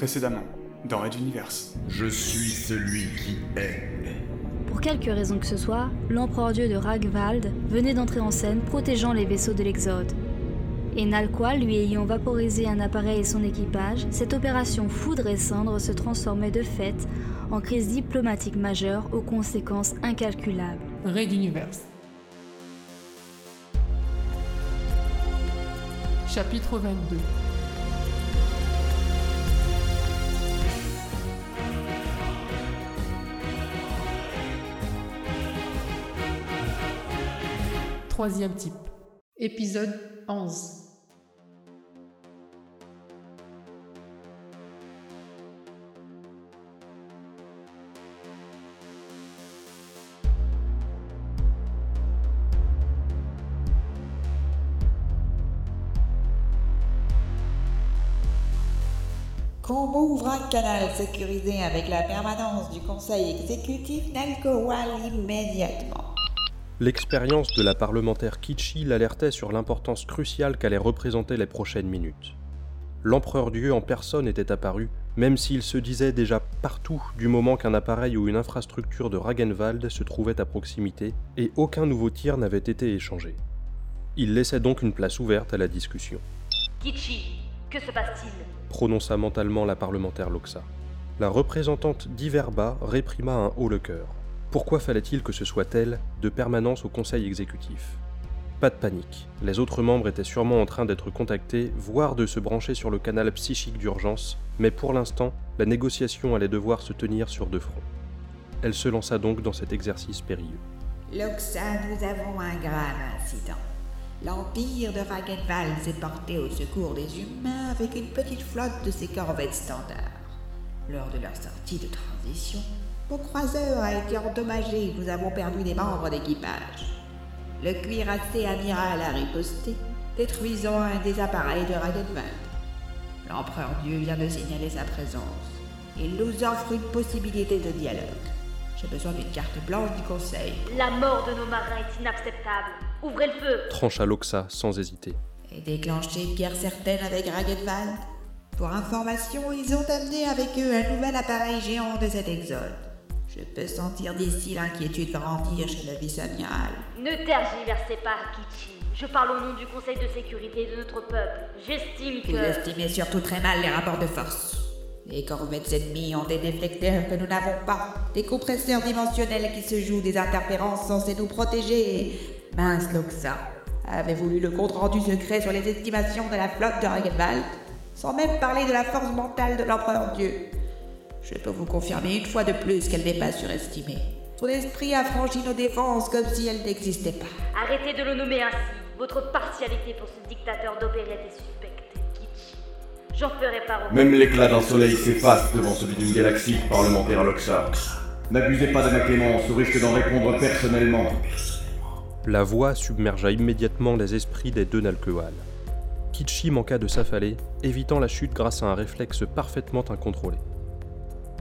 Précédemment, dans Red Universe. Je suis celui qui est. Pour quelque raison que ce soit, l'empereur dieu de Ragvald venait d'entrer en scène protégeant les vaisseaux de l'Exode. Et Nalqual lui ayant vaporisé un appareil et son équipage, cette opération foudre et cendre se transformait de fait en crise diplomatique majeure aux conséquences incalculables. Raid Universe. Chapitre 22 Troisième type. Épisode 11. Qu'on ouvre un canal sécurisé avec la permanence du conseil exécutif Nalkowal immédiatement. L'expérience de la parlementaire Kichi l'alertait sur l'importance cruciale qu'allaient représenter les prochaines minutes. L'empereur Dieu en personne était apparu, même s'il se disait déjà partout du moment qu'un appareil ou une infrastructure de Ragenwald se trouvait à proximité, et aucun nouveau tir n'avait été échangé. Il laissait donc une place ouverte à la discussion. Kichi, que se passe-t-il? Prononça mentalement la parlementaire Loxa. La représentante d'Iverba réprima un haut le cœur. Pourquoi fallait-il que ce soit elle, de permanence au conseil exécutif? Pas de panique, les autres membres étaient sûrement en train d'être contactés, voire de se brancher sur le canal psychique d'urgence, mais pour l'instant, la négociation allait devoir se tenir sur deux fronts. Elle se lança donc dans cet exercice périlleux. Loxa, nous avons un grave incident. L'Empire de Ragenwald s'est porté au secours des humains avec une petite flotte de ses corvettes standards. Lors de leur sortie de transition, mon croiseur a été endommagé et nous avons perdu des membres d'équipage. Le cuirassé amiral a riposté, détruisant un des appareils de Ragenwald. L'empereur Dieu vient de signaler sa présence. Il nous offre une possibilité de dialogue. J'ai besoin d'une carte blanche du conseil. La mort de nos marins est inacceptable. Ouvrez le feu Trancha Loxa sans hésiter. Et déclencher une guerre certaine avec Ragenwald. Pour information, ils ont amené avec eux un nouvel appareil géant de cet exode. Je peux sentir d'ici l'inquiétude grandir chez le vice-amiral. Ne tergiversez pas, Kichi. Je parle au nom du Conseil de sécurité de notre peuple. J'estime que... Vous estimez surtout très mal les rapports de force. Les corvettes ennemies ont des déflecteurs que nous n'avons pas, des compresseurs dimensionnels qui se jouent des interférences censées nous protéger. Mince Loxa, avez-vous lu le compte-rendu secret sur les estimations de la flotte de Ragenwald Sans même parler de la force mentale de l'empereur Dieu. Je peux vous confirmer une fois de plus qu'elle n'est pas surestimée. Son esprit a franchi nos défenses comme si elle n'existait pas. Arrêtez de le nommer ainsi. Votre partialité pour ce dictateur d'opérette est suspecte, Kichi. J'en ferai part au... Même l'éclat d'un soleil s'efface devant celui d'une galaxie, parlementaire Loxa. N'abusez pas de ma clémence au risque d'en répondre personnellement. La voix submergea immédiatement les esprits des deux Nalkewal. Kichi manqua de s'affaler, évitant la chute grâce à un réflexe parfaitement incontrôlé.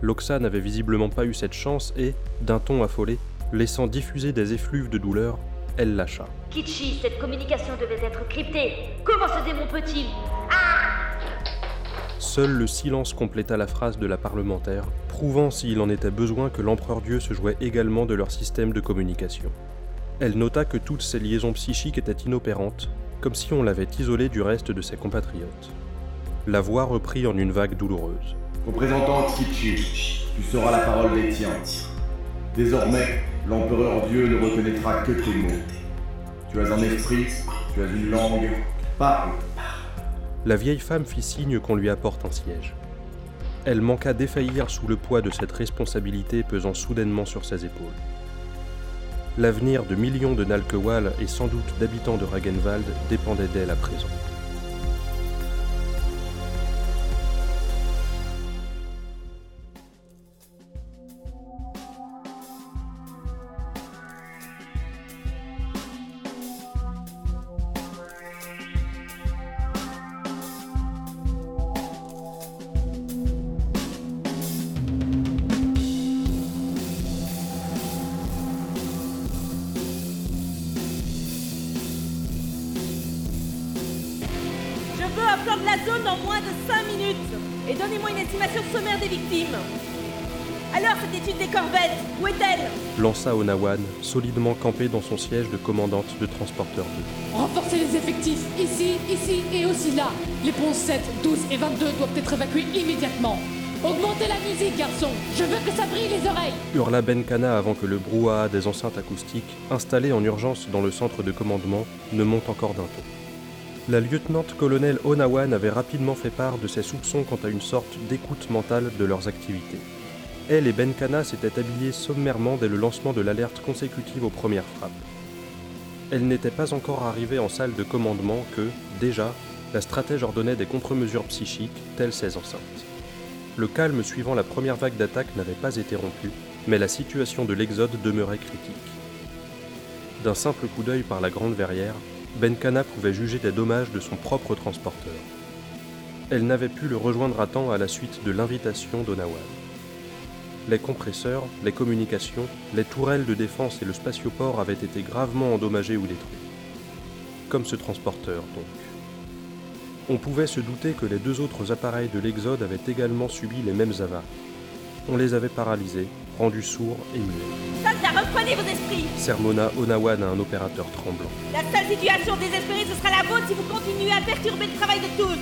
Loxa n'avait visiblement pas eu cette chance et, d'un ton affolé, laissant diffuser des effluves de douleur, elle lâcha. Kichi, cette communication devait être cryptée. Comment ce démon peut-il? Seul le silence compléta la phrase de la parlementaire, prouvant s'il en était besoin que l'empereur Dieu se jouait également de leur système de communication. Elle nota que toutes ces liaisons psychiques étaient inopérantes, comme si on l'avait isolée du reste de ses compatriotes. La voix reprit en une vague douloureuse. Représentante Kichi, tu seras la parole des tiens. Désormais, l'empereur Dieu ne reconnaîtra que tes mots. Tu as un esprit, tu as une langue, parle. La vieille femme fit signe qu'on lui apporte un siège. Elle manqua défaillir sous le poids de cette responsabilité pesant soudainement sur ses épaules. L'avenir de millions de Nalkewal et sans doute d'habitants de Ragenwald dépendait d'elle à présent. De la zone dans moins de 5 minutes et donnez-moi une estimation sommaire des victimes. Alors, cette étude des corvettes, où est-elle? Lança Onawan, solidement campé dans son siège de commandante de transporteur 2. Renforcez les effectifs, ici, ici et aussi là. Les ponts 7, 12 et 22 doivent être évacués immédiatement. Augmentez la musique, garçon Je veux que ça brille les oreilles Hurla Benkana avant que le brouhaha des enceintes acoustiques, installées en urgence dans le centre de commandement, ne monte encore d'un ton. La lieutenant-colonel Onawan avait rapidement fait part de ses soupçons quant à une sorte d'écoute mentale de leurs activités. Elle et Benkana s'étaient habillés sommairement dès le lancement de l'alerte consécutive aux premières frappes. Elle n'était pas encore arrivée en salle de commandement que, déjà, la stratège ordonnait des contre-mesures psychiques, telles ces enceintes. Le calme suivant la première vague d'attaque n'avait pas été rompu, mais la situation de l'exode demeurait critique. D'un simple coup d'œil par la grande verrière, Benkana pouvait juger des dommages de son propre transporteur. Elle n'avait pu le rejoindre à temps à la suite de l'invitation d'Onawan. Les compresseurs, les communications, les tourelles de défense et le spatioport avaient été gravement endommagés ou détruits. Comme ce transporteur, donc. On pouvait se douter que les deux autres appareils de l'Exode avaient également subi les mêmes avaries. On les avait paralysés, rendus sourds et muets. Soldat, reprenez vos esprits Sermona Onawan à un opérateur tremblant. La seule situation désespérée, ce sera la vôtre si vous continuez à perturber le travail de tous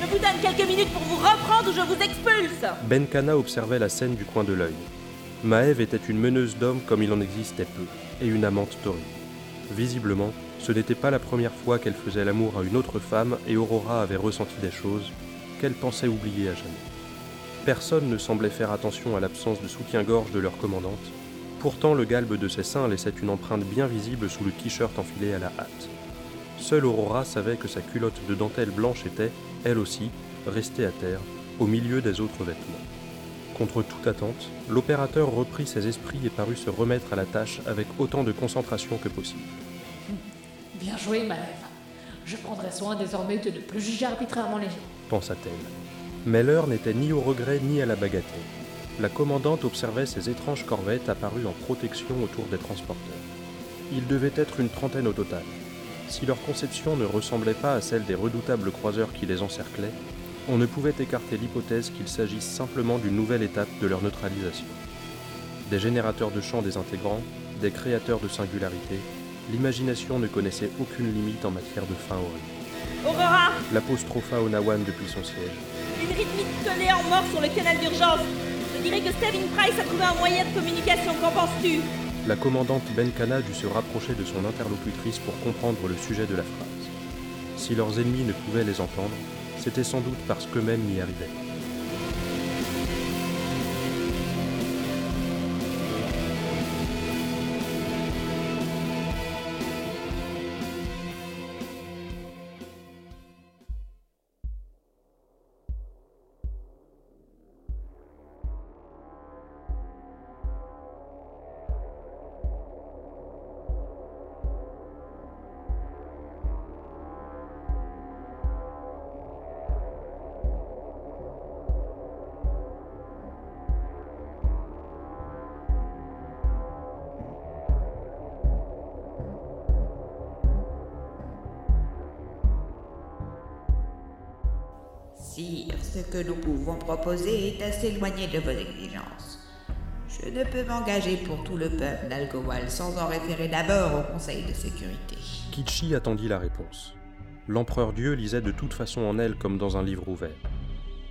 Je vous donne quelques minutes pour vous reprendre ou je vous expulse Benkana observait la scène du coin de l'œil. Maëve était une meneuse d'hommes comme il en existait peu, et une amante torride. Visiblement, ce n'était pas la première fois qu'elle faisait l'amour à une autre femme et Aurora avait ressenti des choses qu'elle pensait oublier à jamais. Personne ne semblait faire attention à l'absence de soutien-gorge de leur commandante. Pourtant, le galbe de ses seins laissait une empreinte bien visible sous le t-shirt enfilé à la hâte. Seule Aurora savait que sa culotte de dentelle blanche était, elle aussi, restée à terre, au milieu des autres vêtements. Contre toute attente, l'opérateur reprit ses esprits et parut se remettre à la tâche avec autant de concentration que possible. Bien joué, Maëve. Je prendrai soin désormais de ne plus juger arbitrairement les gens. pensa-t-elle. Mais l'heure n'était ni au regret ni à la bagatelle. La commandante observait ces étranges corvettes apparues en protection autour des transporteurs. Il devait être une trentaine au total. Si leur conception ne ressemblait pas à celle des redoutables croiseurs qui les encerclaient, on ne pouvait écarter l'hypothèse qu'il s'agisse simplement d'une nouvelle étape de leur neutralisation. Des générateurs de champs désintégrants, des créateurs de singularité, l'imagination ne connaissait aucune limite en matière de fin horrible. Aurora L'apostropha Onawan depuis son siège. Une rythmique collée en mort sur le canal d'urgence Je dirais que Stephen Price a trouvé un moyen de communication, qu'en penses-tu? La commandante Benkana dut se rapprocher de son interlocutrice pour comprendre le sujet de la phrase. Si leurs ennemis ne pouvaient les entendre, c'était sans doute parce qu'eux-mêmes n'y arrivaient. Ce que nous pouvons proposer est assez éloigné de vos exigences. Je ne peux m'engager pour tout le peuple d'Algowal sans en référer d'abord au Conseil de sécurité. Kichi attendit la réponse. L'empereur Dieu lisait de toute façon en elle comme dans un livre ouvert.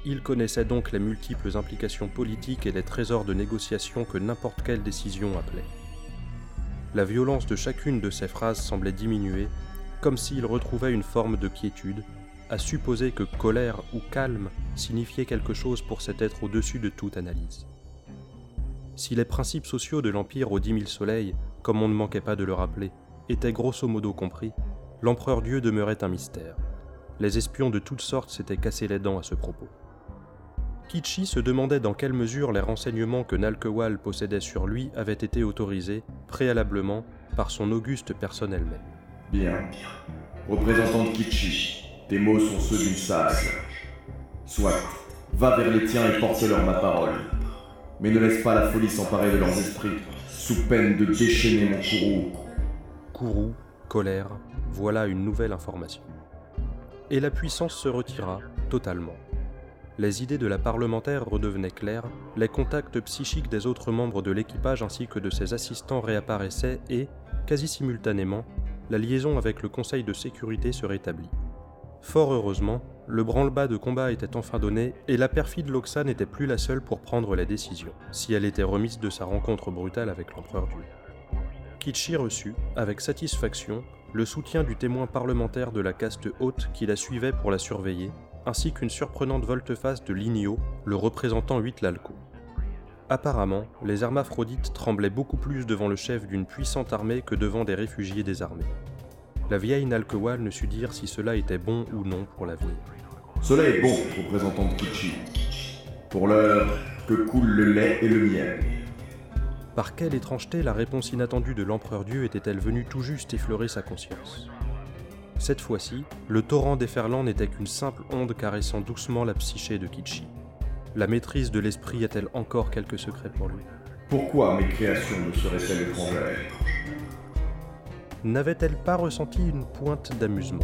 Il connaissait donc les multiples implications politiques et les trésors de négociation que n'importe quelle décision appelait. La violence de chacune de ces phrases semblait diminuer, comme s'il retrouvait une forme de quiétude, à supposer que colère ou calme signifiait quelque chose pour cet être au-dessus de toute analyse. Si les principes sociaux de l'Empire aux dix mille soleils, comme on ne manquait pas de le rappeler, étaient grosso modo compris, l'empereur Dieu demeurait un mystère. Les espions de toutes sortes s'étaient cassés les dents à ce propos. Kichi se demandait dans quelle mesure les renseignements que Nalkewal possédait sur lui avaient été autorisés, préalablement, par son auguste personne elle-même. Bien. Représentant de tes mots sont ceux d'une sage. Soit, va vers les tiens et porte-leur ma parole. Mais ne laisse pas la folie s'emparer de leurs esprits, sous peine de déchaîner mon courroux. Kourou, colère, voilà une nouvelle information. Et la puissance se retira totalement. les idées de la parlementaire redevenaient claires, les contacts psychiques des autres membres de l'équipage ainsi que de ses assistants réapparaissaient et, quasi simultanément, la liaison avec le Conseil de sécurité se rétablit. Fort heureusement, le branle-bas de combat était enfin donné et la perfide Loxa n'était plus la seule pour prendre la décision, si elle était remise de sa rencontre brutale avec l'empereur Dieu. Kichi reçut, avec satisfaction, le soutien du témoin parlementaire de la caste haute qui la suivait pour la surveiller, ainsi qu'une surprenante volte-face de Lignio, le représentant 8 Lalco. Apparemment, les hermaphrodites tremblaient beaucoup plus devant le chef d'une puissante armée que devant des réfugiés désarmés. La vieille Nalkewal ne sut dire si cela était bon ou non pour l'avenir. Cela est bon, représentant de Kichi. Pour l'heure, que coule le lait et le miel. Par quelle étrangeté la réponse inattendue de l'empereur Dieu était-elle venue tout juste effleurer sa conscience? Cette fois-ci, le torrent déferlant n'était qu'une simple onde caressant doucement la psyché de Kichi. La maîtrise de l'esprit a-t-elle encore quelques secrets pour lui? Pourquoi mes créations ne seraient-elles étrangères? N'avait-elle pas ressenti une pointe d'amusement.